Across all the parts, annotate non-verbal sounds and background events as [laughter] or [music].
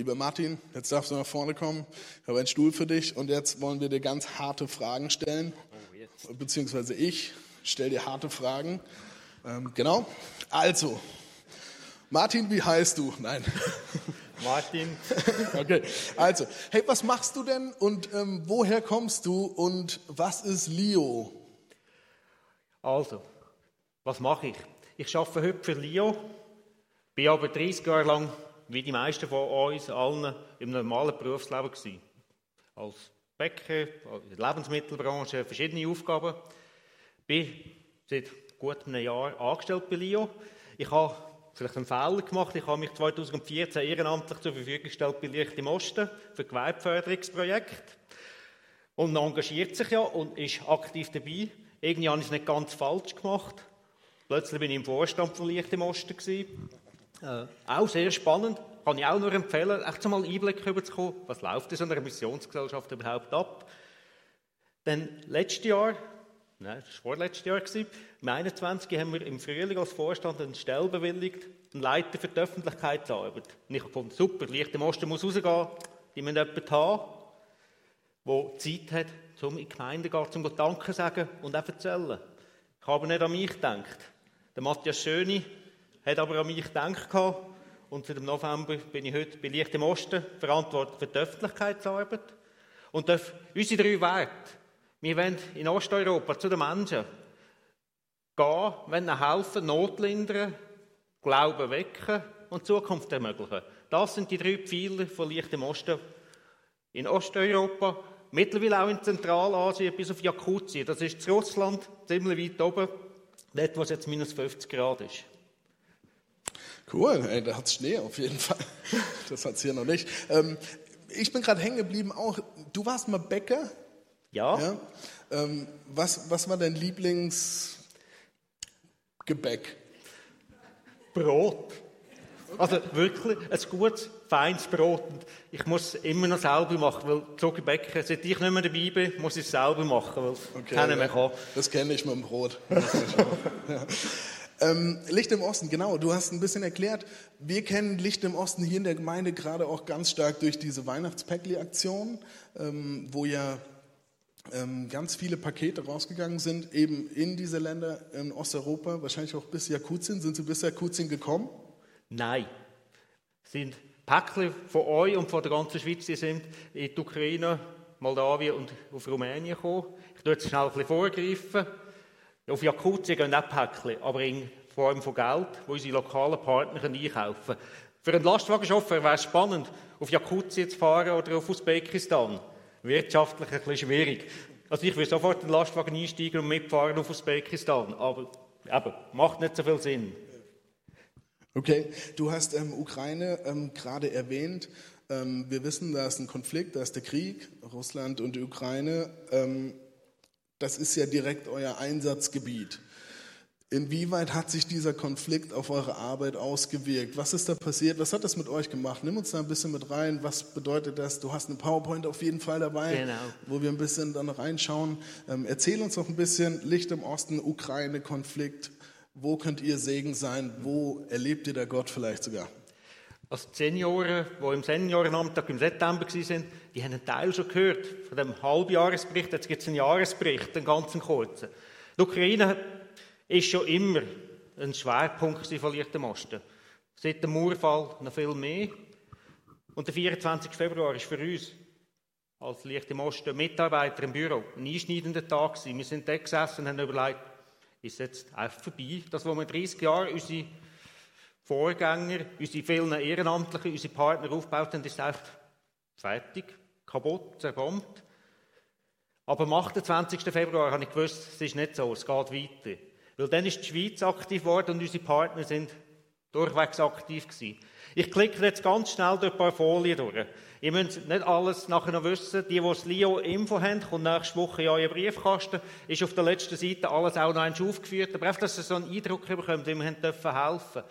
Lieber Martin, jetzt darfst du nach vorne kommen. Ich habe einen Stuhl für dich und jetzt wollen wir dir ganz harte Fragen stellen. Oh, Beziehungsweise ich stelle dir harte Fragen. Ähm, genau. Also, Martin, wie heißt du? Nein. [laughs] Martin. [laughs] Okay, also, hey, was machst du denn und ähm, woher kommst du und was ist Leo? Also, was mache ich? Ich arbeite heute für Leo, bin aber 30 Jahre lang, wie die meisten von uns allen, im normalen Berufsleben gewesen. Als Bäcker, in der Lebensmittelbranche, verschiedene Aufgaben. Bin seit gut einem Jahr angestellt bei Leo. Ich habe vielleicht einen Fehler gemacht. Ich habe mich 2014 ehrenamtlich zur Verfügung gestellt bei Licht im Osten für Gewerbeförderungsprojekt. Und man engagiert sich ja und ist aktiv dabei. Irgendwie habe ich es nicht ganz falsch gemacht. Plötzlich bin ich im Vorstand von Licht im Osten. Äh, auch sehr spannend. Kann ich auch nur empfehlen, echt mal Einblick bekommen, was läuft in so einer Missionsgesellschaft überhaupt ab. Denn letztes Jahr Nein, das war vorletztes Jahr. Im 21. haben wir im Frühling als Vorstand eine Stelle bewilligt, einen Leiter für die Öffentlichkeitsarbeit. Und ich fand super, Licht im Osten muss rausgehen, die müssen jemanden haben, der Zeit hat, um in die Gemeinde zu gehen, um Danke sagen und auch erzählen. Ich habe nicht an mich gedacht. Der Matthias Schöni hat aber an mich gedacht und seit dem November bin ich heute bei Licht im Osten verantwortlich für die Öffentlichkeitsarbeit und darf unsere drei Werte wir wollen in Osteuropa zu den Menschen gehen, wollen helfen, Not lindern, Glauben wecken und Zukunft ermöglichen. Das sind die drei Pfeiler von Licht im Osten. In Osteuropa, mittlerweile auch in Zentralasien bis auf Jakutien. Das ist Russland, ziemlich weit oben, dort, wo es jetzt minus 50 Grad ist. Cool, ey, da hat es Schnee auf jeden Fall. [laughs] Das hat es hier noch nicht. Ähm, ich bin gerade hängen geblieben auch. Du warst mal Bäcker ja. ja? Ähm, was, was war dein Lieblingsgebäck? Brot. Also wirklich ein gutes, feines Brot. Ich muss es immer noch selber machen, weil so Gebäck, seit ich nicht mehr dabei bin, muss ich es selber machen, weil okay, keiner mehr kann. Das kenne ich mit dem Brot. [laughs] ja. Ähm, Licht im Osten, genau. Du hast ein bisschen erklärt, wir kennen Licht im Osten hier in der Gemeinde gerade auch ganz stark durch diese Weihnachtspäckli-Aktion, ähm, wo ja ähm, ganz viele Pakete rausgegangen sind, eben in diese Länder in Osteuropa, wahrscheinlich auch bis Jakutien. Sind Sie bis Jakutien gekommen? Nein. Sind Päckchen von euch und von der ganzen Schweiz, die sind in die Ukraine, Moldawien und auf Rumänien gekommen. Ich tue jetzt schnell ein bisschen vorgreifen. Auf Jakutien gehen auch Päckchen, aber in Form von Geld, wo unsere lokalen Partner einkaufen. Für einen Lastwagenchauffeur wäre es spannend, auf Jakutien zu fahren oder auf Usbekistan wirtschaftlich ein bisschen schwierig. Also ich will sofort in den Lastwagen einsteigen und mitfahren auf Usbekistan, aber eben, macht nicht so viel Sinn. Okay, du hast ähm, Ukraine ähm, gerade erwähnt. Ähm, wir wissen, da ist ein Konflikt, da ist der Krieg, Russland und die Ukraine. Das ist ja direkt euer Einsatzgebiet. Inwieweit hat sich dieser Konflikt auf eure Arbeit ausgewirkt? Was ist da passiert? Was hat das mit euch gemacht? Nimm uns da ein bisschen mit rein. Was bedeutet das? Du hast eine PowerPoint auf jeden Fall dabei, genau. wo wir ein bisschen dann reinschauen. Ähm, erzähl uns noch ein bisschen Licht im Osten, Ukraine-Konflikt. Wo könnt ihr Segen sein? Wo erlebt ihr da Gott vielleicht sogar? Die Senioren, die im Seniorenamtag im September waren, die haben einen Teil schon gehört von dem Halbjahresbericht. Jetzt gibt es einen Jahresbericht, einen ganzen kurzen. Die Ukraine ist schon immer ein Schwerpunkt von Lichtenmosten. Seit dem Mauerfall noch viel mehr. Und der 24. Februar ist für uns als Lichtenmosten Mitarbeiter im Büro ein einschneidender Tag gewesen. Wir sind da gesessen und haben überlegt, ist jetzt einfach vorbei, das, was wir 30 Jahre unsere Vorgänger, unsere vielen Ehrenamtlichen, unsere Partner aufgebaut haben, ist einfach fertig, kaputt, zerbombt. Aber am 28. Februar habe ich gewusst, es ist nicht so, es geht weiter. Weil dann ist die Schweiz aktiv geworden und unsere Partner sind durchwegs aktiv gewesen. Ich klicke jetzt ganz schnell durch ein paar Folien durch. Ihr müsst nicht alles nachher noch wissen. Die, die das Lio-Info haben, kommt nächste Woche in euren Briefkasten, ist auf der letzten Seite alles auch noch einmal aufgeführt. Aber einfach, dass ihr so einen Eindruck bekommt, wie wir helfen dürfen.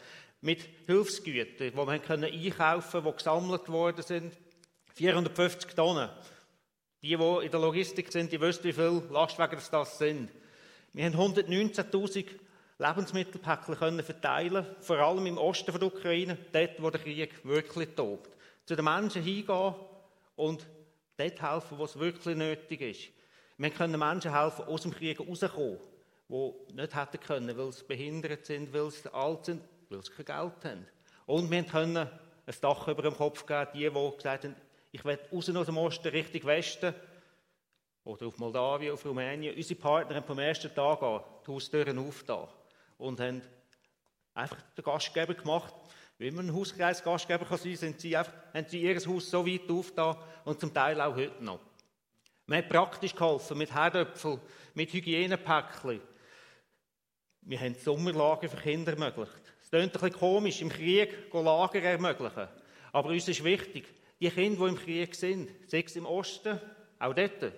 Mit Hilfsgütern, die wir können einkaufen können, die gesammelt worden sind. 450 Tonnen. Die, die in der Logistik sind, die wissen, wie viele Lastwagen das sind. Wir haben 119.000 Lebensmittelpäckchen verteilen vor allem im Osten der Ukraine, dort, wo der Krieg wirklich tobt. zu den Menschen hingehen und dort helfen, wo es wirklich nötig ist. Wir können Menschen helfen, aus dem Krieg rauszukommen, die nicht hätten können, weil sie behindert sind, weil sie alt sind, weil sie kein Geld haben. Und wir können ein Dach über dem Kopf geben, die, die gesagt haben, ich will raus aus dem Osten Richtung Westen oder auf Moldawien, auf Rumänien. Unsere Partner haben vom ersten Tag an die Haustüren aufgetan und haben einfach den Gastgeber gemacht. Wie man ein Hauskreis-Gastgeber kann sein, einfach, haben sie ihr Haus so weit aufgetan und zum Teil auch heute noch. Wir haben praktisch geholfen mit Herdöpfel, mit Hygienepäckchen. Wir haben Sommerlager für Kinder ermöglicht. Es klingt ein bisschen komisch, im Krieg Lager ermöglichen. Aber uns ist wichtig, die Kinder, die im Krieg sind, sei es im Osten, auch dort,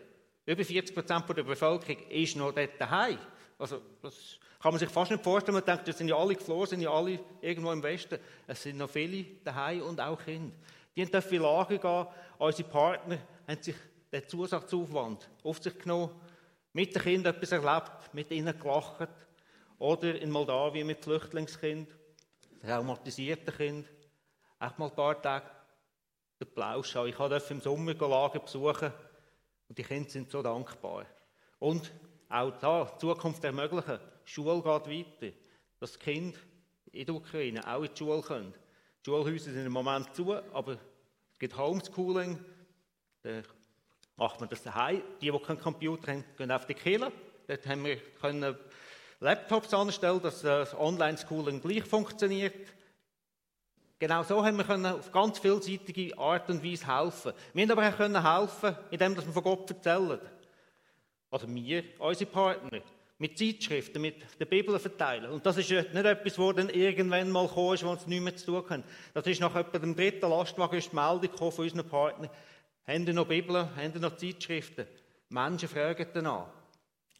über 40 Prozent der Bevölkerung ist noch dort daheim. Also, das kann man sich fast nicht vorstellen. Man denkt, das sind ja alle geflohen, sind ja alle irgendwo im Westen. Es sind noch viele daheim und auch Kinder. Die dürfen in Lager gehen. Unsere Partner haben sich den Zusatzaufwand auf sich genommen, mit den Kindern etwas erlebt, mit ihnen gelacht. Oder in Moldawien mit Flüchtlingskind, traumatisierten Kind. Echt mal ein paar Tage den Plausch Ich durfte im Sommer Lager besuchen und die Kinder sind so dankbar. Und auch da, Zukunft ermöglichen. Die Schule geht weiter. Dass die Kinder in der Ukraine auch in die Schule können. Die Schulhäuser sind im Moment zu, aber es gibt Homeschooling. Da macht man das daheim. Die, die keinen Computer haben, gehen auf die Kirche. Dort haben wir können Laptops anstellen, dass das Online-Schooling gleich funktioniert. Genau so haben wir können auf ganz vielseitige Art und Weise helfen. Wir haben aber auch können helfen, indem wir von Gott erzählen. Also wir, unsere Partner, mit Zeitschriften, mit der Bibel verteilen. Und das ist nicht etwas, wo dann irgendwann mal gekommen ist, wo uns nichts mehr zu tun haben. Das ist nach etwa dem dritten Lastwagen ist die Meldung von unseren Partnern. Haben Sie noch Bibeln? Haben Sie noch Zeitschriften? Menschen fragen danach.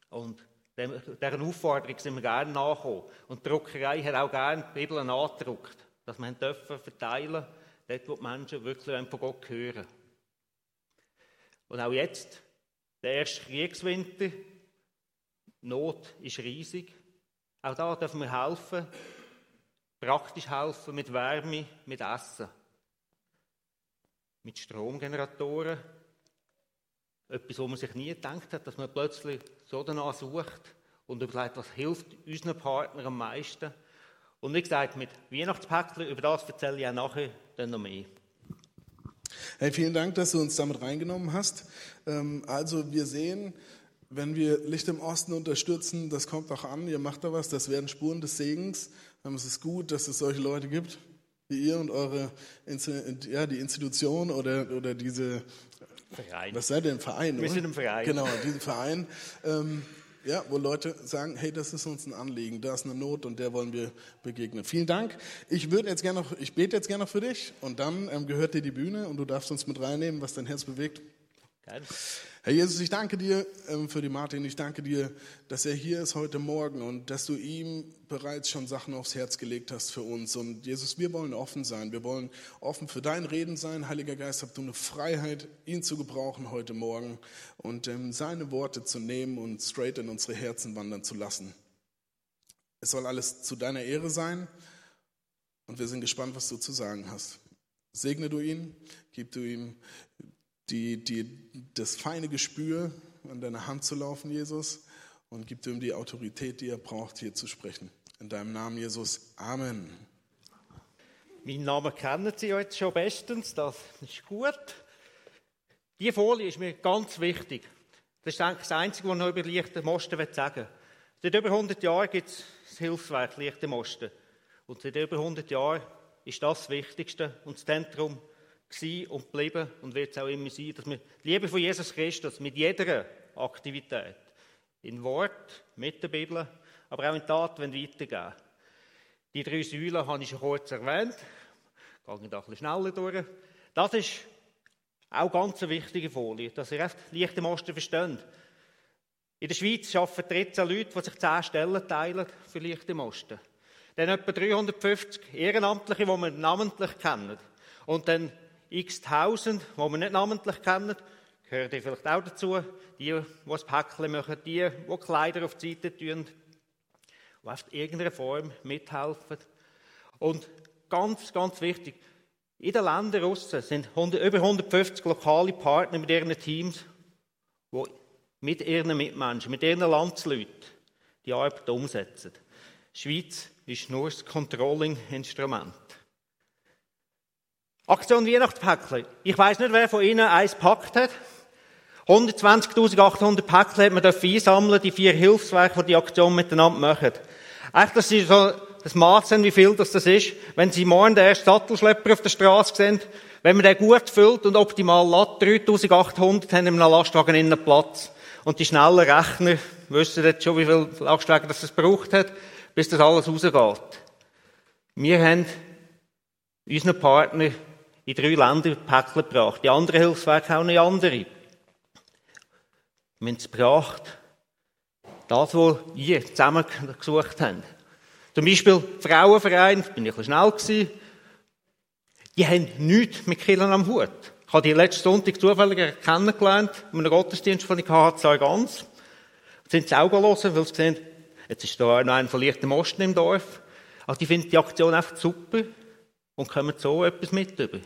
Und deren Aufforderung sind wir gerne nachgekommen. Und die Druckerei hat auch gerne Bibeln angedruckt dass wir dürfen verteilen, dort, wo die Menschen wirklich von Gott hören. Und auch jetzt, der erste Kriegswinter, Not ist riesig. Auch da dürfen wir helfen, praktisch helfen mit Wärme, mit Essen, mit Stromgeneratoren. Etwas, wo man sich nie gedacht hat, dass man plötzlich so danach sucht und überlegt, was hilft unseren Partnern am meisten. Und wie gesagt, mit Weihnachtspäckchen, über das erzähle ich auch nachher dann noch mehr. Hey, vielen Dank, dass du uns damit reingenommen hast. Ähm, also wir sehen, wenn wir Licht im Osten unterstützen, das kommt auch an, ihr macht da was, das werden Spuren des Segens. Ähm, es ist gut, dass es solche Leute gibt, wie ihr und eure, ja, die Institution oder, oder diese, Verein. was seid ihr, ein Verein? Wir oder? sind ein Verein. Genau, diesen Verein. Ja, wo Leute sagen, hey, das ist uns ein Anliegen, da ist eine Not und der wollen wir begegnen. Vielen Dank. Ich würde jetzt gerne noch, ich bete jetzt gerne noch für dich und dann ähm, gehört dir die Bühne und du darfst uns mit reinnehmen, was dein Herz bewegt. Geil. Herr Jesus, ich danke dir ähm, für die Martin. Ich danke dir, dass er hier ist heute Morgen und dass du ihm bereits schon Sachen aufs Herz gelegt hast für uns. Und Jesus, wir wollen offen sein. Wir wollen offen für dein Reden sein. Heiliger Geist, habt du eine Freiheit, ihn zu gebrauchen heute Morgen und ähm, seine Worte zu nehmen und straight in unsere Herzen wandern zu lassen. Es soll alles zu deiner Ehre sein und wir sind gespannt, was du zu sagen hast. Segne du ihn, gib du ihm die, die, das feine Gespür, an deiner Hand zu laufen, Jesus, und gib ihm die Autorität, die er braucht, hier zu sprechen. In deinem Namen, Jesus. Amen. Mein Name kennen Sie jetzt schon bestens, das ist gut. Die Folie ist mir ganz wichtig. Das ist eigentlich das Einzige, was ich noch über Lichte Mosten sagen will. Seit über 100 Jahren gibt es das Hilfswerk Lichte Mosten. Und seit über 100 Jahren ist das das Wichtigste und das Zentrum gewesen und geblieben und wird es auch immer sein, dass wir die Liebe von Jesus Christus mit jeder Aktivität, in Wort, mit der Bibel, aber auch in Tat weitergeben. Die drei Säulen habe ich schon kurz erwähnt. Ich gehe da ein bisschen schneller durch. Das ist auch ganz eine wichtige Folie, dass ihr echt leicht im Osten versteht. In der Schweiz arbeiten 13 Leute, die sich 10 Stellen teilen für Licht im Osten. Dann etwa 350 Ehrenamtliche, die wir namentlich kennen. Und dann x Tausend, die wir nicht namentlich kennen, gehören die vielleicht auch dazu. Die, die das Päckchen machen, die, die Kleider auf die Seite tun, die in irgendeiner Form mithelfen. Und ganz, ganz wichtig, In den Ländern draussen sind über 150 lokale Partner mit ihren Teams, die mit ihren Mitmenschen, mit ihren Landsleuten die Arbeit umsetzen. Die Schweiz ist nur das Controlling-Instrument. Aktion Weihnachtspäckchen. Ich weiß nicht, wer von Ihnen eins gepackt hat. 120.800 Päckchen hat man einsammeln, die vier Hilfswerke, die die Aktion miteinander machen. Echt, dass Sie so das Maß sehen, wie viel das, ist. Wenn Sie morgen den ersten Sattelschlepper auf der Straße sehen, wenn man den gut füllt und optimal lädt, 3.800 haben in einem Lastwagen innen Platz. Und die schnellen Rechner wissen jetzt schon, wie viel Lastwagen das es braucht hat, bis das alles rausgeht. Wir haben unseren Partner in drei Ländern Päckchen gebracht. Die anderen Hilfswerke auch noch andere. Wir haben es gebracht, das, was ihr zusammen gesucht habt. Zum Beispiel Frauenverein, bin ich ein bisschen schnell gewesen, die haben nichts mit Killen am Hut. Ich habe die letzten Sonntag zufällig kennengelernt, in einem Gottesdienst von der KH ganz. Sind sie auch hören, weil sie sehen, jetzt ist da noch ein verlichter Mosten im Dorf. Aber die finden die Aktion einfach super und kommen so etwas mit über.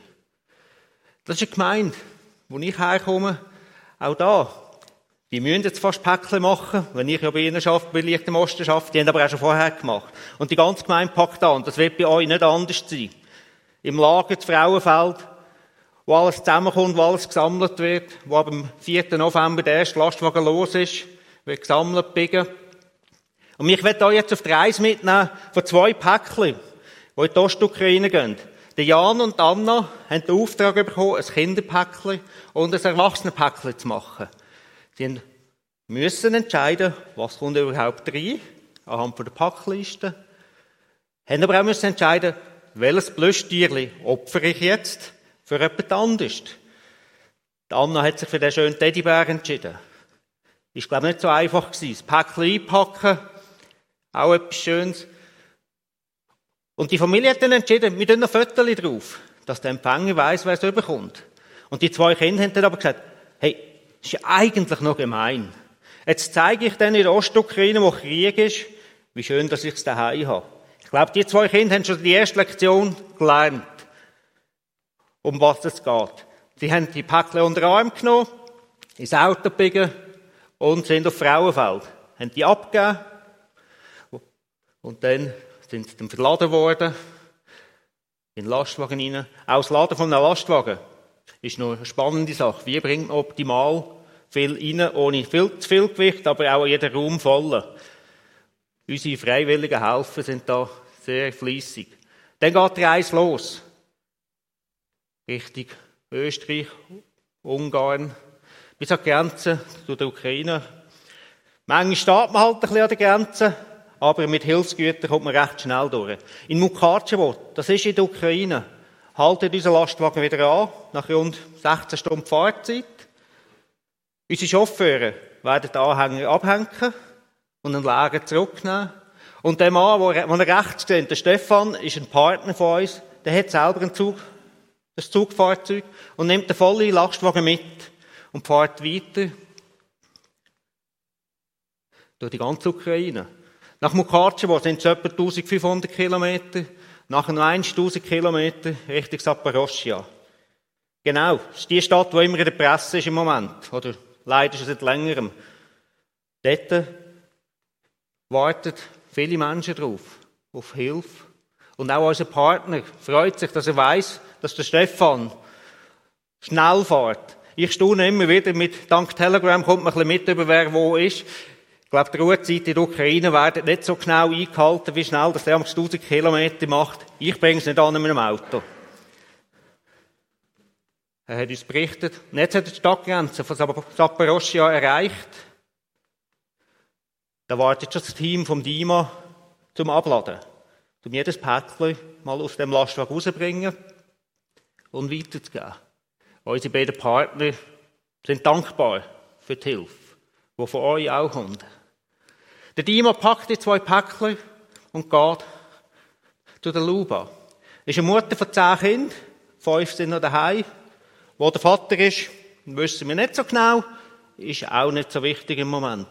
Das ist eine Gemeinde, wo ich herkomme, auch da. Die müssen jetzt fast Päckchen machen, wenn ich ja bei ihnen arbeite, bei Licht Osten arbeite. Die haben aber auch schon vorher gemacht. Und die ganze Gemeinde packt an. Das wird bei euch nicht anders sein. Im Lager, das Frauenfeld, wo alles zusammenkommt, wo alles gesammelt wird, wo dem 4. November der erste Lastwagen los ist, wird gesammelt, biegen. Und ich werde euch jetzt auf die Reise mitnehmen von zwei Päckchen, die in die Ostukraine gehen. Der Jan und Anna haben den Auftrag bekommen, ein Kinderpäckchen und ein Erwachsenenpäckchen zu machen. Sie müssen entscheiden, was kommt überhaupt rein, anhand der Packliste. Haben aber auch müssen entscheiden, welches Plüschtierli opfere ich jetzt für jemand anderes. Anna hat sich für den schönen Teddybär entschieden. Ist, glaube ich, nicht so einfach gewesen. Das Päckchen einpacken, auch etwas Schönes. Und die Familie hat dann entschieden, wir tun ein Fotos drauf, dass der Empfänger weiß, wer es überkommt. Und die zwei Kinder haben dann aber gesagt, hey, das ist eigentlich noch gemein. Jetzt zeige ich denen in der Ostukraine, wo Krieg ist, wie schön, dass ich es daheim habe. Ich glaube, die zwei Kinder haben schon die erste Lektion gelernt, um was es geht. Sie haben die Päckchen unter den Arm genommen, ins Auto gebiegen und sind auf Frauenfeld. Haben die abgegeben und dann sind dann verladen worden in den Lastwagen rein. Auch das Laden von einem Lastwagen ist noch eine spannende Sache. Wie bringt man optimal viel rein, ohne viel zu viel Gewicht, aber auch jeder Raum voll. Unsere freiwilligen Helfer sind da sehr fließig. Dann geht die Reise los. Richtung Österreich, Ungarn, bis an die Grenze zu der Ukraine. Manchmal steht man halt ein bisschen an der Grenze, aber mit Hilfsgütern kommt man recht schnell durch. In Mukachevo, das ist in der Ukraine, haltet unser Lastwagen wieder an, nach rund 16 Stunden Fahrzeit. Unsere Chauffeure werden den Anhänger abhängen und einen Lager zurücknehmen. Und der Mann, der rechts steht, der Stefan, ist ein Partner von uns, der hat selber einen Zug, ein Zugfahrzeug und nimmt den vollen Lastwagen mit und fährt weiter durch die ganze Ukraine. Nach Mukachevo sind es etwa 1500 Kilometer, nachher noch 1000 Kilometer Richtung Saporoschia. Genau, das ist die Stadt, die immer in der Presse ist im Moment, oder leider schon seit längerem. Dort warten viele Menschen drauf, auf Hilfe. Und auch unser Partner freut sich, dass er weiß, dass der Stefan schnell fährt. Ich staune immer wieder mit, dank Telegram kommt man ein bisschen mit, über wer wo ist. Glaube, die Ruhezeit in der Ukraine werden nicht so genau eingehalten, wie schnell dass der 1000 Kilometer macht. Ich bringe es nicht an mit dem Auto. Er hat uns berichtet, jetzt hat er die Stadtgrenze von Saporoschia erreicht. Da wartet schon das Team vom DIMA zum Abladen. Um jedes Päckchen mal aus dem Lastwagen rauszubringen und weiterzugeben. Unsere beiden Partner sind dankbar für die Hilfe, die von euch auch kommt. Der DIMA packt die zwei Päckchen und geht zu der Luba. Das ist eine Mutter von zehn Kindern, fünf sind noch daheim. Wo der Vater ist, wissen wir nicht so genau, ist auch nicht so wichtig im Moment.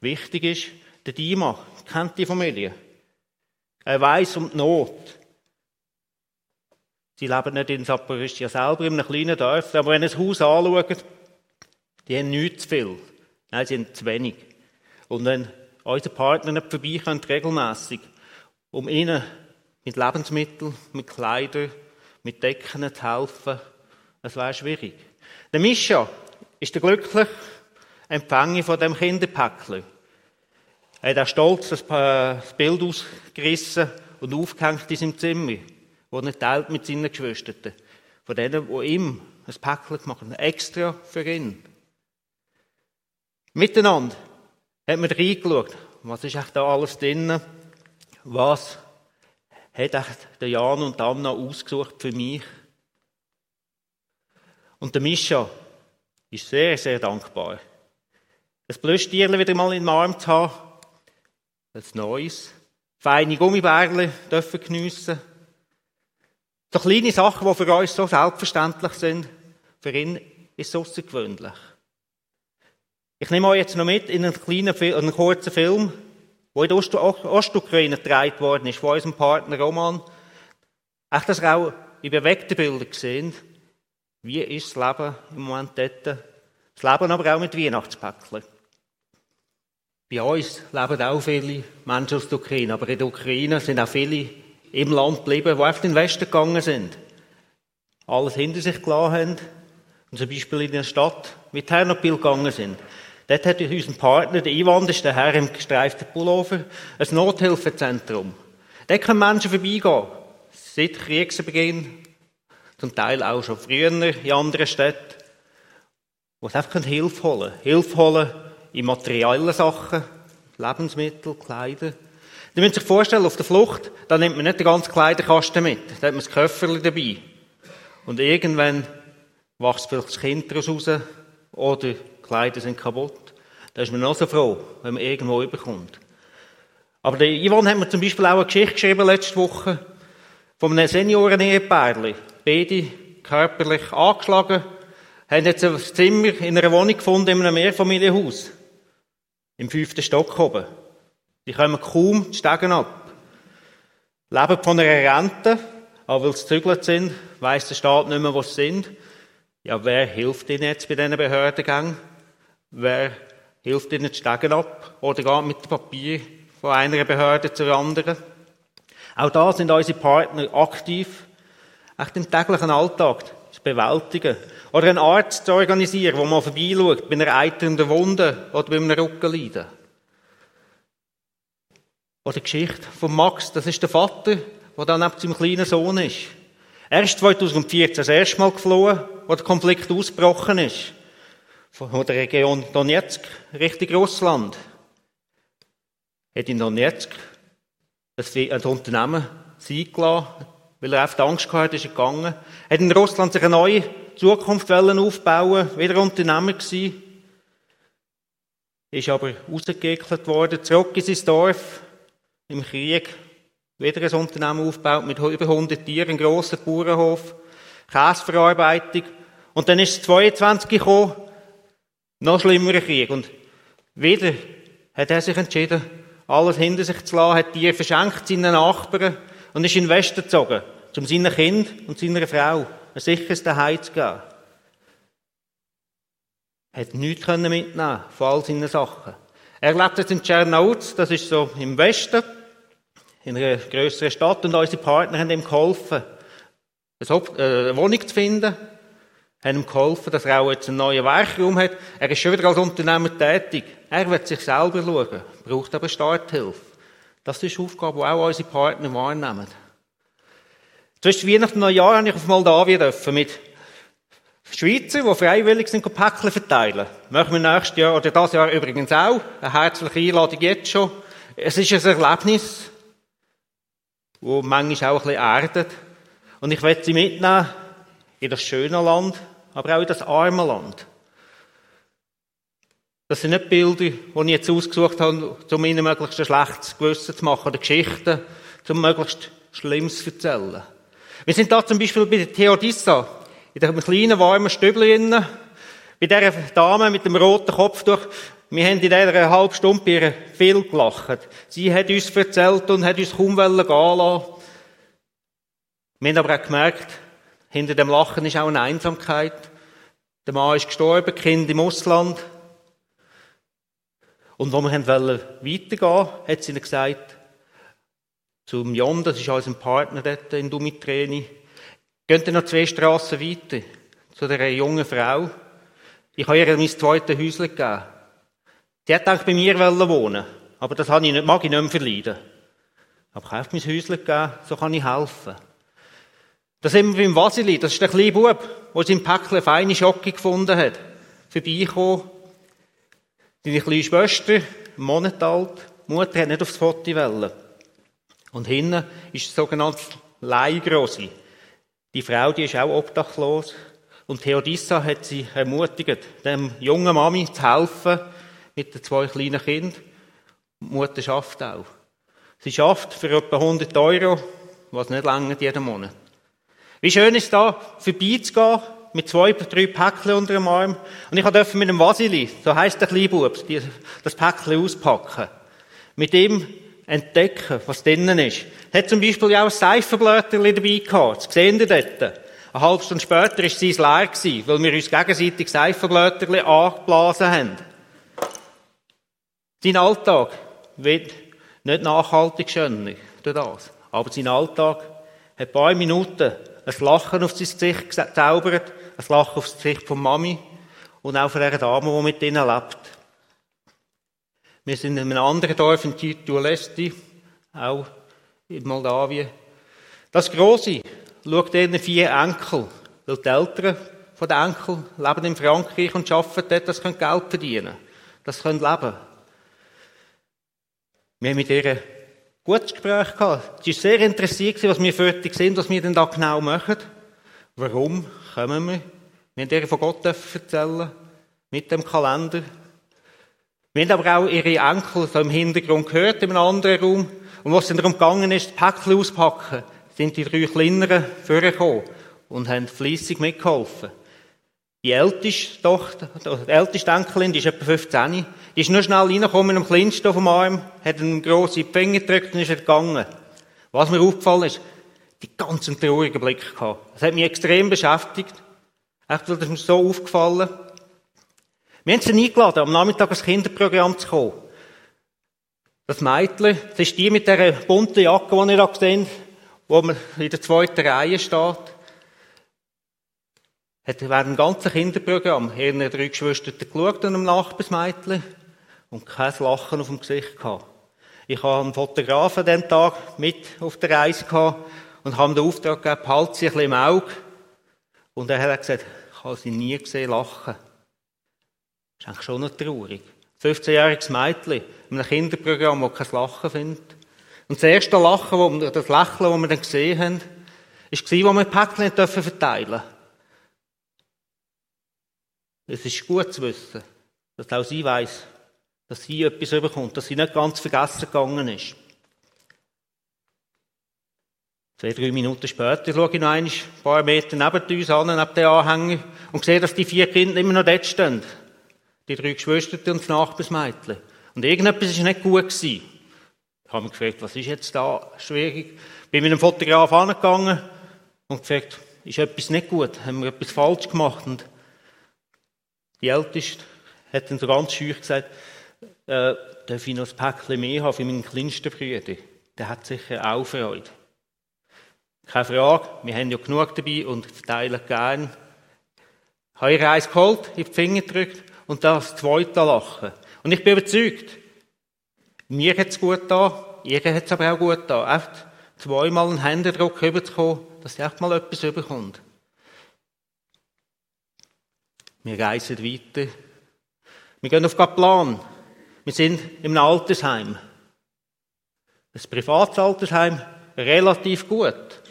Wichtig ist, der Dima kennt die Familie. Er weiß um die Not. Sie leben nicht in Saporischia selber, in einem kleinen Dorf, aber wenn ihr das Haus anschaut, die haben nicht zu viel. Nein, sie haben zu wenig. Und wenn unsere Partner nicht vorbeikommen, regelmässig, um ihnen mit Lebensmitteln, mit Kleidern, mit Decken zu helfen, das wäre schwierig. Der Mischa ist der glückliche Empfänger von dem Kinderpäckchen. Er hat auch stolz das Bild ausgerissen und aufgehängt in seinem Zimmer, wo er teilt mit seinen Geschwistern. Von denen, die ihm ein Päckchen gemacht haben, extra für ihn. Miteinander hat man reingeschaut, was ist echt da alles drin, was hat echt der Jan und Anna ausgesucht für mich. Und der Mischa ist sehr, sehr dankbar. Ein Plüschtierchen wieder mal in den Arm zu haben, ein neues, feine Gummibärchen dürfen geniessen. So kleine Sachen, die für uns so selbstverständlich sind, für ihn ist es außergewöhnlich. Ich nehme euch jetzt noch mit in einen kleinen, einen kurzen Film, der in der Ostukraine gedreht worden ist, von unserem Partner Roman. Echt, dass ihr auch in bewegten Bildern gesehen, wie ist das Leben im Moment dort. Das Leben aber auch mit Weihnachtspäckchen. Bei uns leben auch viele Menschen aus der Ukraine, aber in der Ukraine sind auch viele im Land geblieben, die in den Westen gegangen sind. Alles hinter sich gelassen haben und zum Beispiel in eine Stadt wie Ternopil gegangen sind. Dort hat unser Partner, der das ist der Herr im gestreiften Pullover, ein Nothilfezentrum. Dort können Menschen vorbeigehen. Seit Kriegsbeginn, zum Teil auch schon früher in anderen Städten, wo sie einfach Hilfe holen können. Hilfe holen in materiellen Sachen, Lebensmittel, Kleider. Sie müssen sich vorstellen, auf der Flucht, da nimmt man nicht den ganzen Kleiderkasten mit, da hat man das Köfferchen dabei. Und irgendwann wächst vielleicht das Kind daraus raus, oder Kleider sind kaputt. Da ist man auch so froh, wenn man irgendwo überkommt. Aber der Ivan hat mir zum Beispiel auch eine Geschichte geschrieben letzte Woche von einem Senioren-Ehepaar. Beide körperlich angeschlagen, haben jetzt ein Zimmer in einer Wohnung gefunden in einem Mehrfamilienhaus. Im fünften Stock oben. Die kommen kaum die Stegen ab. Leben von einer Rente, aber weil sie gezügelt sind, weiss der Staat nicht mehr, wo sie sind. Ja, wer hilft ihnen jetzt bei diesen Behördengängen? Wer hilft ihnen die Stegen ab oder geht mit Papier von einer Behörde zur anderen? Auch da sind unsere Partner aktiv, echt im täglichen Alltag zu bewältigen. Oder einen Arzt zu organisieren, der mal vorbeischaut, bei einer eiternden Wunde oder bei einem Rückenleiden. Oder die Geschichte von Max, das ist der Vater, der dann neben seinem kleinen Sohn ist. Er ist 2014 das erste Mal geflohen, wo der Konflikt ausgebrochen ist von der Region Donetsk Richtung Russland. Hat in Donetsk ein Unternehmen eingelassen, weil er einfach Angst hatte, ist er gegangen. Hat in Russland sich eine neue Zukunft aufbauen wieder Unternehmer gewesen. Ist aber rausgeekelt worden, zurück in sein Dorf, im Krieg, wieder ein Unternehmen aufgebaut mit über 100 Tieren, einen grossen Bauernhof, Käseverarbeitung. Und dann ist es 22 gekommen, noch schlimmerer Krieg. Und wieder hat er sich entschieden, alles hinter sich zu lassen, hat die verschenkt seinen Nachbarn und ist in den Westen gezogen, um seinem Kind und seiner Frau ein sicheres Daheim zu geben. Er hat nichts mitnehmen von all seinen Sachen. Er lebt jetzt in Tschernauz, das ist so im Westen, in einer größeren Stadt, und unsere Partner haben ihm geholfen, eine Wohnung zu finden, haben ihm geholfen, dass er auch jetzt einen neuen Werkraum hat. Er ist schon wieder als Unternehmer tätig. Er wird sich selber schauen, braucht aber Starthilfe. Das ist die Aufgabe, die auch unsere Partner wahrnehmen. Zwischen Weihnachten und Neujahr habe ich auf Moldawien dürfen mit Schweizer, die freiwillig sind, Päckchen verteilen. Machen wir nächstes Jahr, oder das Jahr übrigens auch. Eine herzliche Einladung jetzt schon. Es ist ein Erlebnis, das manchmal auch ein bisschen erdet. Und ich werde sie mitnehmen in das schöne Land, aber auch in das arme Land. Das sind nicht Bilder, die ich jetzt ausgesucht habe, um ihnen möglichst ein schlechtes Gewissen zu machen, oder Geschichten, um möglichst Schlimmes zu erzählen. Wir sind da zum Beispiel bei der Theodissa, in einem kleinen, warmen Stübchen bei dieser Dame mit dem roten Kopftuch. Wir haben in dieser halben Stunde bei ihr viel gelacht. Sie hat uns erzählt und hat uns kaum gehen lassen. Wir haben aber auch gemerkt, Hinter dem Lachen ist auch eine Einsamkeit. Der Mann ist gestorben, Kind im Ausland. Und wo wir wollten weitergehen, hat sie ihnen gesagt, zum Jon, das ist unser Partner dort in Dumitreni, geht noch zwei Straßen weiter, zu der jungen Frau. Ich habe ihr mein zweites Häuschen gegeben. Die hat eigentlich bei mir wohnen aber das mag ich nicht mehr verleiden. Aber ich habe mein Häuschen gegeben, so kann ich helfen. Da sind wir beim Vasili, das ist der kleine Bub, der sein Päckchen feine Schocke gefunden hat. Vorbeikommen. Seine kleine Schwester, einen Monat alt, Mutter hat nicht aufs Foto wollen. Und hinten ist der sogenannte Leihgrosse. Die Frau, die ist auch obdachlos. Und Theodissa hat sie ermutigt, dem jungen Mami zu helfen, mit den zwei kleinen Kindern. Die Mutter schafft auch. Sie schafft für etwa 100 Euro, was nicht länger jeden Monat. Wie schön ist da, vorbeizugehen, mit zwei, drei Päckchen unter dem Arm. Und ich durfte mit dem Vasili, so heisst der Kleinbub, das Päckchen auspacken. Mit ihm entdecken, was drinnen ist. Er hat zum Beispiel auch ein Seifenblätterchen dabei gehabt. Das sehen Sie dort. Eine halbe Stunde später war sein leer, gewesen, weil wir uns gegenseitig Seifenblätterchen angeblasen haben. Sein Alltag wird nicht nachhaltig schöner durch das. Aber sein Alltag hat ein paar Minuten ein Lachen auf sein Gesicht gezaubert, ein Lachen auf das Gesicht von Mami und auch von der Dame, die mit ihnen lebt. Wir sind in einem anderen Dorf in Titulesti, auch in Moldawien. Das Grosse schaut ihnen vier Enkel, weil die Eltern von den Enkeln leben in Frankreich und arbeiten dort, das können Geld verdienen. Das können leben. Wir haben mit ihr gutes Gespräch gehabt. Sie war sehr interessiert, was wir fertig sind, was wir denn da genau machen. Warum kommen wir? Wir haben ihr von Gott erzählen, mit dem Kalender. Wir haben aber auch ihre Enkel so im Hintergrund gehört, in einem anderen Raum. Und was dann darum gegangen ist, das Päckchen auspacken, sind die drei Kleineren vorgekommen und haben fleissig mitgeholfen. Die älteste Tochter, die älteste Enkelin, die ist etwa 15, die ist nur schnell reingekommen mit dem Kleinsten auf dem Arm, hat einen grossen Finger gedrückt und ist gegangen. Was mir aufgefallen ist, die ganz traurigen Blick gehabt. Das hat mich extrem beschäftigt. Echt, weil das mir so aufgefallen. Wir haben sie eingeladen, am Nachmittag ins Kinderprogramm zu kommen. Das Mädchen, das ist die mit dieser bunten Jacke, die ihr da seht, wo man in der zweiten Reihe steht hat während dem ganzen Kinderprogramm ihre drei Geschwister geschaut und einem Nachbarsmädchen und kein Lachen auf dem Gesicht gehabt. Ich habe einen Fotografen an diesem Tag mit auf der Reise gehabt und habe ihm den Auftrag gegeben, behalte sie ein bisschen im Auge. Und er hat gesagt, ich habe sie nie gesehen lachen. Das ist eigentlich schon noch traurig. 15-jähriges Mädchen in einem Kinderprogramm, das kein Lachen findet. Und das erste Lachen, das Lächeln, das wir dann gesehen haben, war, als wir Päckchen verteilen durften. Es ist gut zu wissen, dass auch sie weiß, dass sie etwas überkommt, dass sie nicht ganz vergessen gegangen ist. Zwei, drei Minuten später schaue ich noch ein paar Meter neben uns an, neben den Anhänger, und sehe, dass die vier Kinder immer noch dort stehen. Die drei Geschwister und das Nachbarsmädchen. Und irgendetwas war nicht gut gewesen. Ich habe mich gefragt, was ist jetzt da schwierig? Bin mit einem Fotograf angegangen und gefragt, ist etwas nicht gut? Haben wir etwas falsch gemacht? Und die Älteste hat dann so ganz scheu gesagt, äh, darf ich noch ein Päckchen mehr haben für meinen kleinsten Bruder? Der hat sicher auch Freude. Keine Frage, wir haben ja genug dabei und verteilen gern. Habe ihr eins geholt, in die Finger gedrückt und das zweite lachen. Und ich bin überzeugt, mir hat es gut da, ihr hat es aber auch gut da. Echt zweimal einen Händedruck rüberzukommen, dass sie echt mal etwas überkommt. Wir reisen weiter. Wir gehen auf Kaplan. Wir sind im Altersheim. Ein privates Altersheim, relativ gut.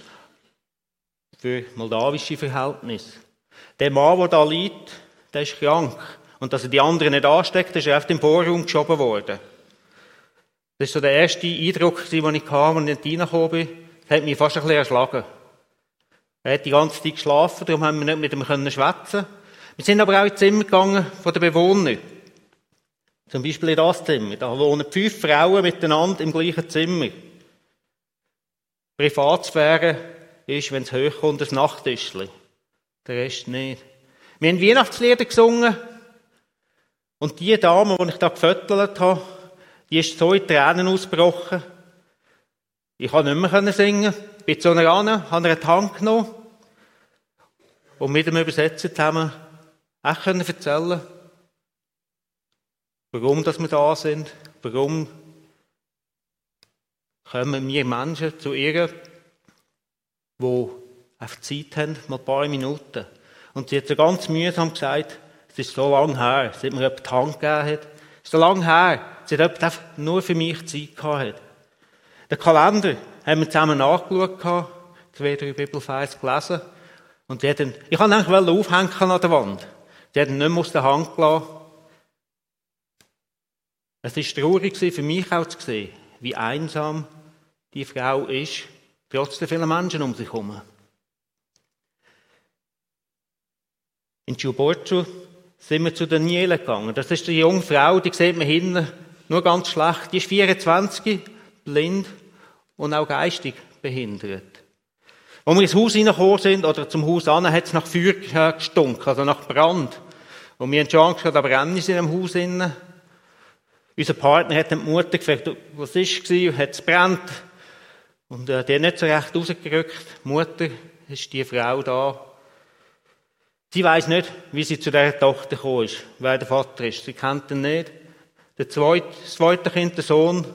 Für moldawische Verhältnisse. Der Mann, der da liegt, der ist krank. Und dass er die anderen nicht ansteckt, ist er auf den Vorraum geschoben worden. Das war so der erste Eindruck, den ich hatte, als ich nicht reingekommen bin. Das hat mich fast ein bisschen erschlagen. Er hat die ganze Zeit geschlafen, darum haben wir nicht mit ihm schwätzen wir sind aber auch ins Zimmer gegangen von den Bewohnern. Zum Beispiel in das Zimmer. Da wohnen fünf Frauen miteinander im gleichen Zimmer. Privatsphäre ist, wenn es hochkommt, ein Nachttischli. Der Rest nicht. Wir haben Weihnachtslieder gesungen. Und die Dame, die ich da gefüttert habe, die ist so in Tränen ausgebrochen. Ich konnte nicht mehr singen. Ich bin zu einer an, habe die Hand genommen und mit dem Übersetzer zusammen können erzählen warum dass wir da sind, warum kommen wir Menschen zu ihr, die einfach Zeit haben, mal ein paar Minuten. Und sie hat so ganz mühsam gesagt, es ist so lange her, seit mir jemand die Hand gegeben hat. Es ist so lange her, seit jemand einfach nur für mich Zeit gehabt hat. Den Kalender haben wir zusammen nachgeschaut, zwei, drei Bibelfeis gelesen. Und die dann, ich wollte eigentlich aufhängen an der Wand. Die hat ihn nicht mehr aus der Hand gelassen. Es war traurig für mich auch zu sehen, wie einsam die Frau ist, trotz der vielen Menschen um sich herum. In Giuborcio sind wir zu Daniela gegangen. Das ist die junge Frau, die sieht man hinten nur ganz schlecht. Die ist 24, blind und auch geistig behindert. Als wir ins Haus reingekommen sind, oder zum Haus an, hat es nach Feuer gestunken, also nach Brand. Und wir haben schon Angst gehabt, da brennen sie in dem Haus innen. Unser Partner hat die Mutter gefragt, was war, hat es brennt. Und äh, der hat nicht so recht rausgerückt. Die Mutter ist die Frau da. Sie weiß nicht, wie sie zu der Tochter gekommen ist, wer der Vater ist. Sie kennt ihn nicht. Der zweite, das zweite Kind, der Sohn,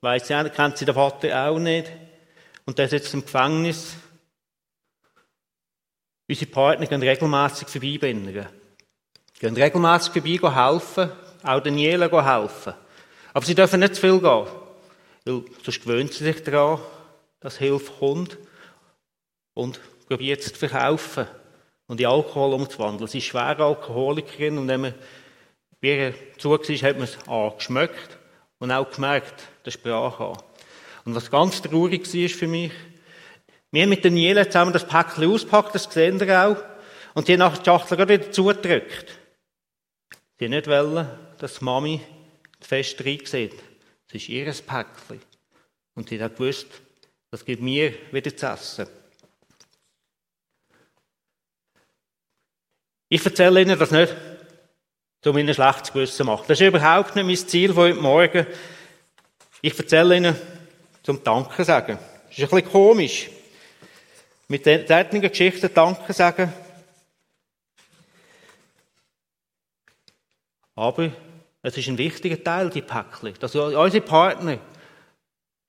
weiß sie auch, kennt sie den Vater auch nicht. Und der sitzt im Gefängnis. Unsere Partner gehen regelmässig vorbeibringen. Gehen regelmässig vorbei helfen, auch Daniela helfen. Aber sie dürfen nicht zu viel gehen, weil sonst gewöhnt sie sich daran, dass Hilfe kommt und probiert es zu verkaufen und in Alkohol umzuwandeln. Sie ist schwere Alkoholikerin und wenn man bei ihr zu war, hat man es A, geschmeckt und auch gemerkt, der Sprache an. Und was ganz traurig war für mich, wir haben mit Daniela zusammen das Päckchen auspackt, das sehen ihr auch, und die haben nachher die Schachtel wieder zugedrückt. Sie nicht dass die Mami fest reinsieht. Es ist ihr Päckchen. Und sie hat gewusst, das gibt mir wieder zu essen. Ich erzähle Ihnen das nicht, um Ihnen schlechtes Gewissen zu machen. Das ist überhaupt nicht mein Ziel von heute Morgen. Ich erzähle Ihnen, zum Danke sagen. Das ist ein bisschen komisch. Mit solchen Geschichten Danke sagen. Aber es ist ein wichtiger Teil, die Päckchen, dass unsere Partner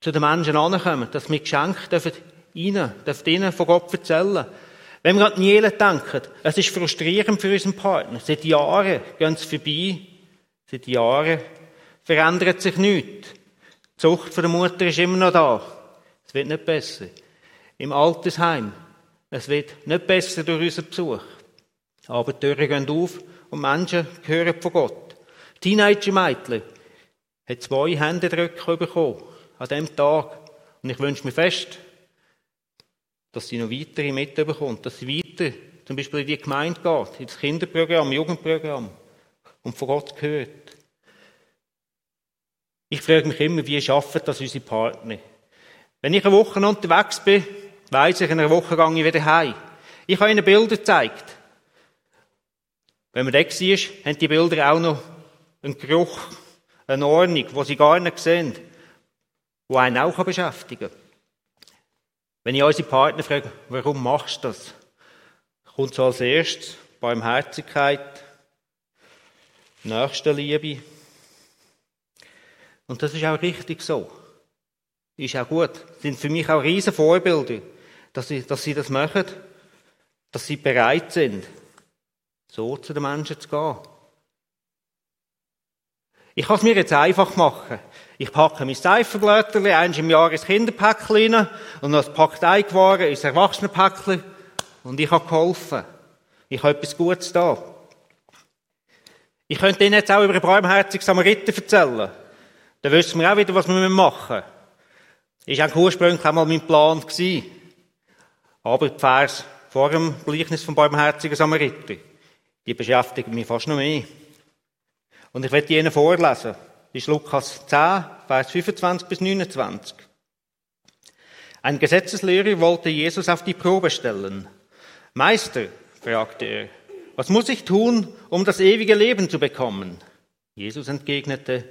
zu den Menschen ankommen, dass wir Geschenke dürfen ihnen, dürfen ihnen von Gott erzählen. Wenn wir an Niele denken, es ist frustrierend für unseren Partner. Seit Jahren gehen sie vorbei, seit Jahren verändert sich nichts. Die Zucht der Mutter ist immer noch da. Es wird nicht besser. Im Altersheim, es wird nicht besser durch unseren Besuch. Aber die Türen gehen auf und Menschen hören von Gott. Teenager-Mädchen hat zwei Händedrücke bekommen an diesem Tag. Und ich wünsche mir fest, dass sie noch weitere mitbekommt, dass sie weiter zum Beispiel in die Gemeinde geht, ins Kinderprogramm, Jugendprogramm und von Gott gehört. Ich frage mich immer, wie schaffen das unsere Partner? Wenn ich eine Woche unterwegs bin, weiss ich, in einer Woche gehe ich wieder heim. Ich habe ihnen Bilder gezeigt. Wenn man da war, haben die Bilder auch noch einen Geruch, eine Ordnung, wo sie gar nicht sehen die einen auch beschäftigen kann. Wenn ich unsere Partner frage, warum machst du das? Kommt so als erstes Barmherzigkeit, Nächstenliebe. Und das ist auch richtig so. Ist auch gut. Das sind für mich auch riesen Vorbilder, dass sie, dass sie das machen, dass sie bereit sind, so zu den Menschen zu gehen. Ich kann es mir jetzt einfach machen. Ich packe mein Seifenblätterli eins im Jahr ins Kinderpäckchen rein und noch ein Pack Teigwaren ins Erwachsenenpäckchen und ich habe geholfen. Ich habe etwas Gutes da. Ich könnte Ihnen jetzt auch über einen barmherzigen Samariter erzählen. Dann wissen wir auch wieder, was wir machen müssen. Ist auch ursprünglich einmal mein Plan. Aber die Vers vor dem Gleichnis vom barmherzigen Samariter, die beschäftigen mich fast noch mehr. Und ich werde Ihnen vorlesen. Das ist Lukas 10, Vers 25 bis 29. Ein Gesetzeslehrer wollte Jesus auf die Probe stellen. Meister, fragte er, was muss ich tun, um das ewige Leben zu bekommen? Jesus entgegnete,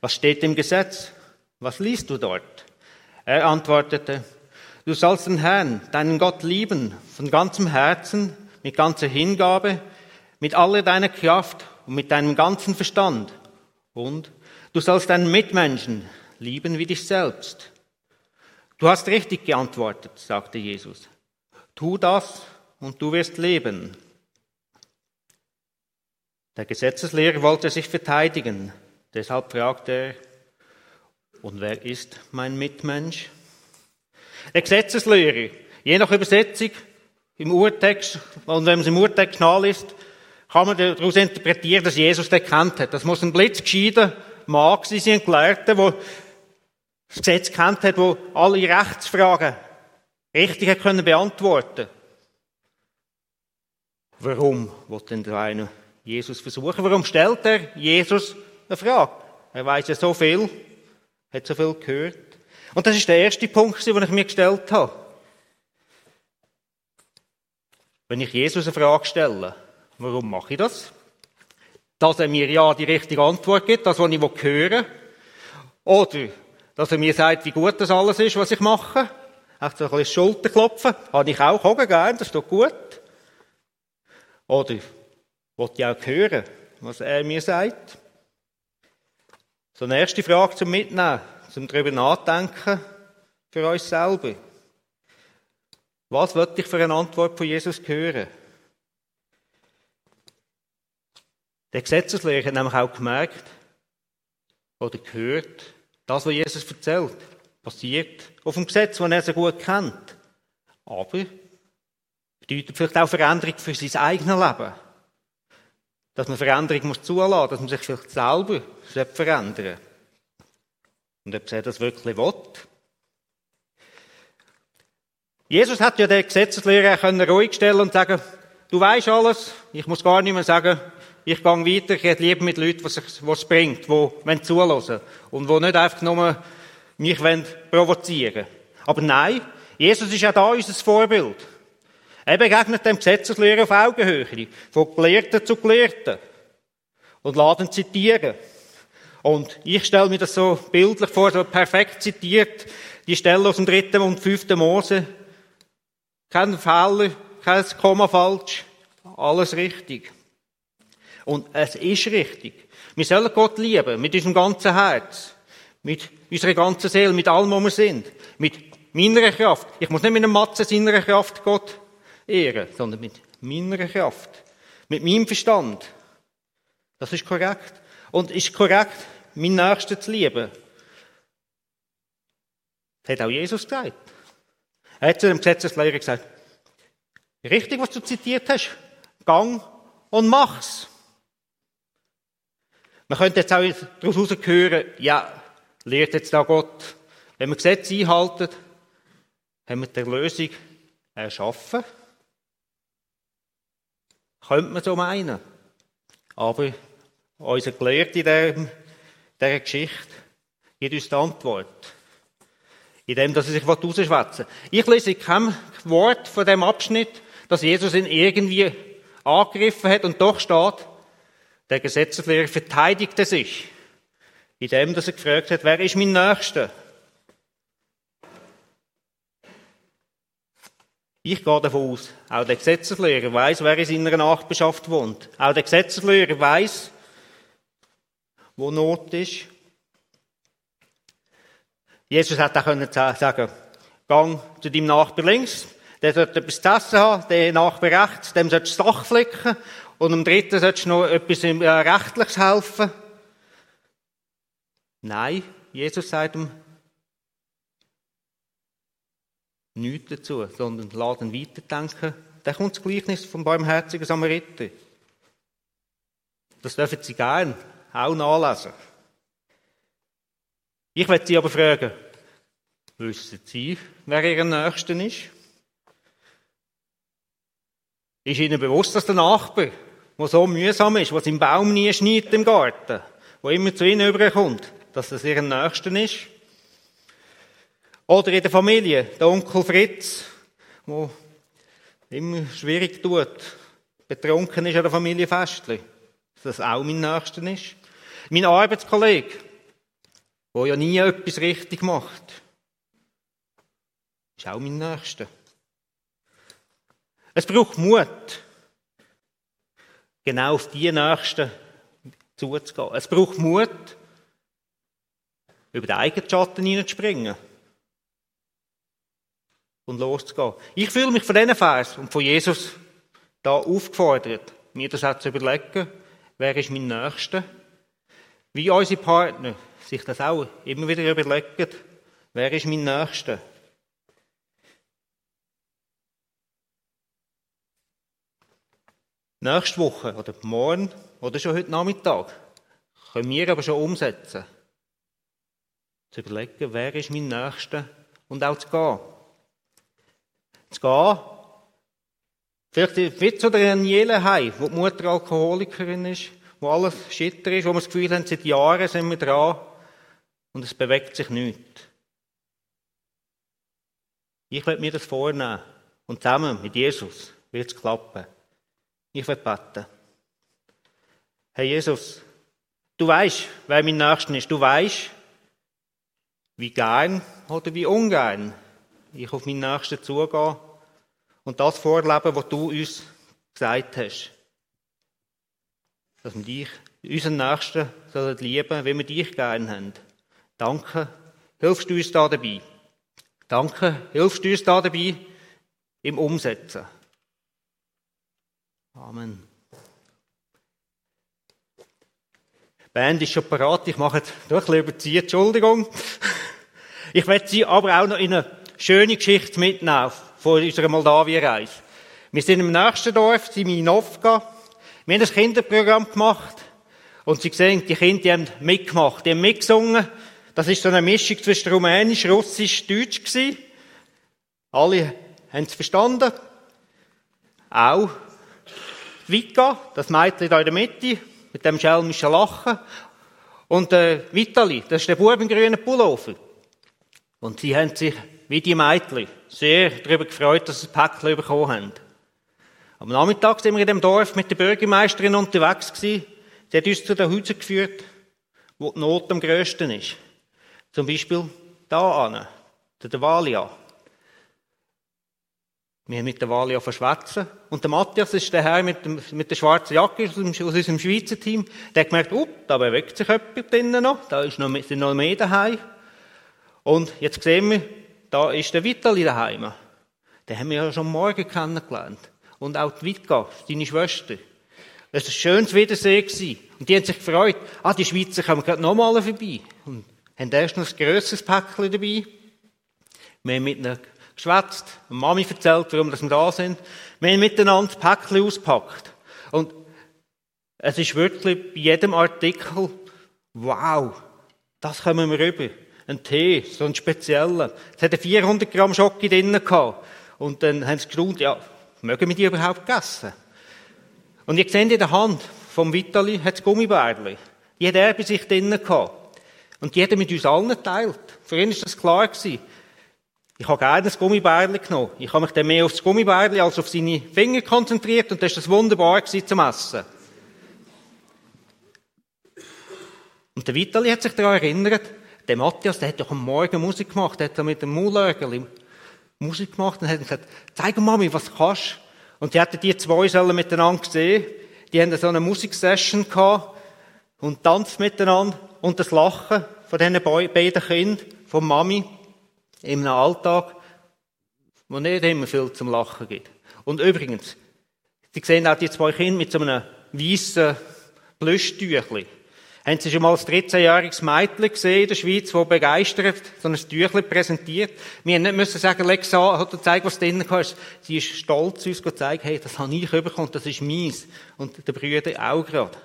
was steht im Gesetz? Was liest du dort? Er antwortete, du sollst den Herrn, deinen Gott lieben, von ganzem Herzen, mit ganzer Hingabe, mit aller deiner Kraft und mit deinem ganzen Verstand. Und du sollst deinen Mitmenschen lieben wie dich selbst. Du hast richtig geantwortet, sagte Jesus. Tu das und du wirst leben. Der Gesetzeslehrer wollte sich verteidigen, deshalb fragte er, und wer ist mein Mitmensch? Der Gesetzeslehrer, je nach Übersetzung im Urtext, und wenn es im Urtext nachliest, kann man daraus interpretieren, dass Jesus den kennt hat. Das muss ein blitzgescheider Mann sein, ein Gelehrter, der das Gesetz kennt hat, wo alle Rechtsfragen richtig hat können beantworten Warum wird denn der eine Jesus versuchen? Warum stellt er Jesus eine Frage? Er weiß ja so viel, hat so viel gehört. Und das ist der erste Punkt, den ich mir gestellt habe. Wenn ich Jesus eine Frage stelle, warum mache ich das? Dass er mir ja die richtige Antwort gibt, das, was ich hören will. Oder dass er mir sagt, wie gut das alles ist, was ich mache. Echt so ein bisschen Schulterklopfen. Habe ich auch hocken gern, das ist doch gut. Oder wollte ich auch hören, was er mir sagt. So eine erste Frage zum Mitnehmen, zum darüber nachdenken für uns selber. Was wird ich für eine Antwort von Jesus hören? Der Gesetzeslehrer hat nämlich auch gemerkt oder gehört, das, was Jesus erzählt, passiert auf dem Gesetz, das er so gut kennt. Aber bedeutet vielleicht auch Veränderung für sein eigenes Leben. Dass man Veränderung muss zulassen, dass man sich vielleicht selber verändern Und ob er das wirklich will. Jesus hat ja den Gesetzeslehrer ruhig stellen und sagen, du weißt alles, ich muss gar nicht mehr sagen, ich gehe weiter, ich rede lieber mit Leuten, was es bringt, die zulassen und die nicht einfach nur mich provozieren wollen. Aber nein, Jesus ist ja da unser Vorbild. Er begegnet dem Gesetzeslehrer auf Augenhöhe, von Gelehrten zu Gelehrten und ihn zitieren. Und ich stelle mir das so bildlich vor, so perfekt zitiert, die Stelle aus dem dritten und fünften Mose. Kein Fehler, kein Komma falsch, alles richtig. Und es ist richtig. Wir sollen Gott lieben, mit unserem ganzen Herz, mit unserer ganzen Seele, mit allem, was wir sind, mit meiner Kraft. Ich muss nicht mit einem Matze seiner Kraft Gott ehren, sondern mit meiner Kraft, mit meinem Verstand. Das ist korrekt. Und ist korrekt, meinen Nächsten zu lieben. Das hat auch Jesus gesagt. Er hat zu dem Gesetzeslehrer gesagt, richtig, was du zitiert hast, gang und mach's. Man könnte jetzt auch daraus hören, ja, lehrt jetzt da Gott, wenn wir Gesetze einhalten, haben wir die Lösung erschaffen. Könnte man so meinen. Aber unser Gelehrte in dieser Geschichte gibt uns die Antwort. In dem, dass er sich rausschwätzen Ich lese kein Wort von dem Abschnitt, dass Jesus ihn irgendwie angegriffen hat und doch steht, der Gesetzeslehrer verteidigte sich, indem er gefragt hat, wer ist mein Nächster? Ich gehe davon aus, auch der Gesetzeslehrer weiß, wer in seiner Nachbarschaft wohnt. Auch der Gesetzeslehrer weiß, wo Not ist. Jesus hat auch können sagen, gang zu deinem Nachbar links, der sollte etwas zu essen haben, der Nachbar rechts, dem sollst du das Dach flicken und am dritten sollst du noch etwas äh, Rechtliches helfen. Nein, Jesus sagt ihm nichts dazu, sondern lass ihn weiterdenken. Da kommt das Gleichnis vom barmherzigen Samariter. Das dürfen Sie gern auch nachlesen. Ich werde Sie aber fragen, wissen Sie, wer Ihr Nächster ist? Ist Ihnen bewusst, dass der Nachbar, der so mühsam ist, was im Baum nie schneit im Garten, wo immer zu Ihnen überkommt, dass das Ihr Nächster ist? Oder in der Familie, der Onkel Fritz, der immer schwierig tut, betrunken ist an der Familienfestli, dass das auch mein Nächster ist. Mein Arbeitskollege, der ja nie etwas richtig macht, ist auch mein Nächster. Es braucht Mut, genau auf die Nächsten zuzugehen. Es braucht Mut, über den eigenen Schatten hineinzuspringen und loszugehen. Ich fühle mich von diesen Vers und von Jesus da aufgefordert, mir das auch zu überlegen, wer ist mein Nächster? Wie unsere Partner sich das auch immer wieder überlegen, wer ist mein Nächster? Nächste Woche oder morgen oder schon heute Nachmittag können wir aber schon umsetzen. Zu überlegen, wer ist mein Nächster und auch zu gehen. Zu gehen, vielleicht wie zu der Daniela heim, wo die Mutter Alkoholikerin ist, wo alles schitter ist, wo wir das Gefühl haben, seit Jahren sind wir dran und es bewegt sich nichts. Ich werde mir das vornehmen und zusammen mit Jesus wird es klappen. Ich werde beten. Herr Jesus, du weißt, wer mein Nächster ist. Du weißt, wie gern oder wie ungern ich auf meinen Nächsten zugehe und das vorleben, was du uns gesagt hast. Dass wir dich, unseren Nächsten, lieben, wie wir dich gern haben. Danke, hilfst du uns da dabei. Danke, hilfst du uns da dabei im Umsetzen. Amen. Die Band ist schon parat. Ich mache jetzt ein bisschen überziehen. Entschuldigung. [laughs] Ich werde Sie aber auch noch in eine schöne Geschichte mitnehmen von unserer Moldawien-Reise. Wir sind im nächsten Dorf, Siminovka. Wir haben ein Kinderprogramm gemacht. Und Sie sehen, die Kinder die haben mitgemacht. Die haben mitgesungen. Das ist so eine Mischung zwischen Rumänisch, Russisch, Deutsch gewesen. Alle haben es verstanden. Auch Vika, das Mädchen da in der Mitte, mit dem schelmischen Lachen. Und äh, Vitali, das ist der Bub im grünen Pullover. Und sie haben sich, wie die Mädchen, sehr darüber gefreut, dass sie das Päckchen bekommen haben. Am Nachmittag sind wir in dem Dorf mit der Bürgermeisterin unterwegs gewesen. Sie hat uns zu den Häusern geführt, wo die Not am grössten ist. Zum Beispiel da an, der Valia. Wir haben mit der Valia verschwätzen. Und der Matthias ist der Herr mit, dem, mit der schwarzen Jacke aus, unserem Schweizer Team. Der hat gemerkt, oh, da bewegt sich jemand drinnen noch. Da ist noch, sind noch mehr daheim. Und jetzt sehen wir, da ist der Vitali daheim. Den haben wir ja schon morgen kennengelernt. Und auch die Witka, seine Schwester. Das war ein schönes Wiedersehen. Und die haben sich gefreut, ah, die Schweizer kommen gerade nochmal vorbei. Und haben erst noch ein grösseres Päckchen dabei. Wir haben mit einer geschwätzt, Mami erzählt, warum wir da sind. Wir haben miteinander Päckchen ausgepackt. Und es ist wirklich bei jedem Artikel, wow, das kommen wir rüber. Ein Tee, so ein spezieller. Es hatte 400 Gramm Schocke drinnen gehabt. Und dann haben sie geschaut, ja, mögen wir die überhaupt essen? Und ihr seht in der Hand vom Vitali hat es Gummibärli. Die hat er bei sich drinnen gehabt. Und die hat er mit uns allen geteilt. Für ihn war das klar gewesen. Ich habe gerne das Gummibärli genommen. Ich habe mich dann mehr auf das Gummibärli als auf seine Finger konzentriert und das war das wunderbar zum Essen. Und der Vitali hat sich daran erinnert, der Matthias, der hat doch am Morgen Musik gemacht, der hat mit dem Maulörgel Musik gemacht und hat gesagt, zeig Mami, was kannst Und die hatten die zwei sollen miteinander gesehen. Die haben so eine Musiksession gehabt und tanzt miteinander und das Lachen von diesen beiden Kindern, von Mami, in einem Alltag, wo nicht immer viel zum Lachen gibt. Und übrigens, Sie sehen auch die zwei Kinder mit so einem weißen Plüschtüchli. Haben Sie schon mal ein 13-jähriges Mädchen gesehen in der Schweiz, das begeistert so ein Tüchli präsentiert? Wir müssen nicht sagen, leg es an, oder zeig, was drinnen ist. Sie ist stolz, uns zu zeigen, hey, das habe ich bekommen, das ist meins. Und der Brüder auch gerade.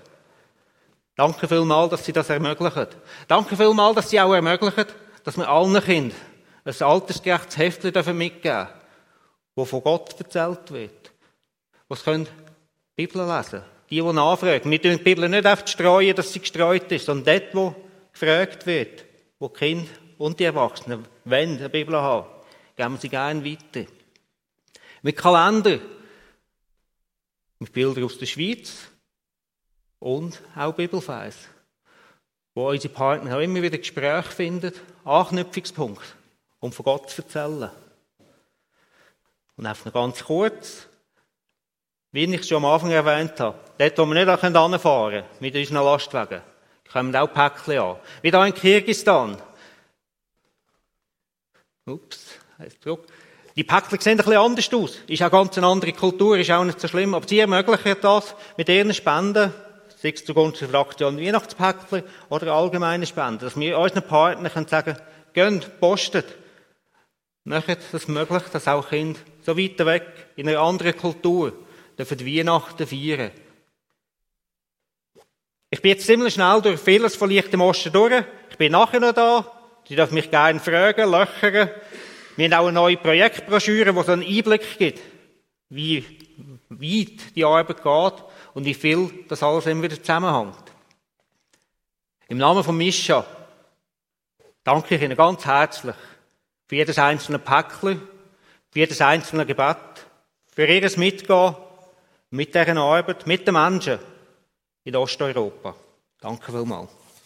Danke vielmals, dass Sie das ermöglichen. Danke vielmals, dass Sie auch ermöglichen, dass wir allen Kindern ein altersgerechtes Heftchen mitgeben dürfen, wo von Gott erzählt wird. Was können die Bibel lesen? Die, die nachfragen. Wir tun die Bibel nicht einfach streuen, dass sie gestreut ist, sondern dort, wo gefragt wird, wo die Kinder und die Erwachsenen wenn eine Bibel haben, geben wir sie gerne weiter. Mit Kalender, mit Bildern aus der Schweiz und auch Bibelfeis, wo unsere Partner auch immer wieder Gespräche finden, Anknüpfungspunkt, um von Gott zu erzählen. Und einfach noch ganz kurz, wie ich schon am Anfang erwähnt habe, dort, wo wir nicht anfahren können, mit unseren Lastwagen, kommen auch Päckchen an. Wie hier in Kirgistan. Ups, heißt zurück. Die Päckchen sehen ein bisschen anders aus. Ist auch ganz eine andere Kultur, ist auch nicht so schlimm. Aber sie ermöglichen das mit ihren Spenden, sei es zugunsten der Aktion Weihnachtspäckchen oder allgemeine Spenden, dass wir unseren Partnern können sagen geht, postet. Macht es möglich, dass auch Kinder so weit weg, in einer anderen Kultur, dürfen Weihnachten feiern. Ich bin jetzt ziemlich schnell durch vieles von Licht Osten durch. Ich bin nachher noch da. Sie dürfen mich gerne fragen, löchern. Wir haben auch eine neue Projektbroschüre, die so einen Einblick gibt, wie weit die Arbeit geht und wie viel das alles immer wieder zusammenhängt. Im Namen von Mischa danke ich Ihnen ganz herzlich für jedes einzelne Päckchen, für jedes einzelne Gebet, für Ihres Mitgehen mit dieser Arbeit, mit den Menschen in Osteuropa. Danke vielmals.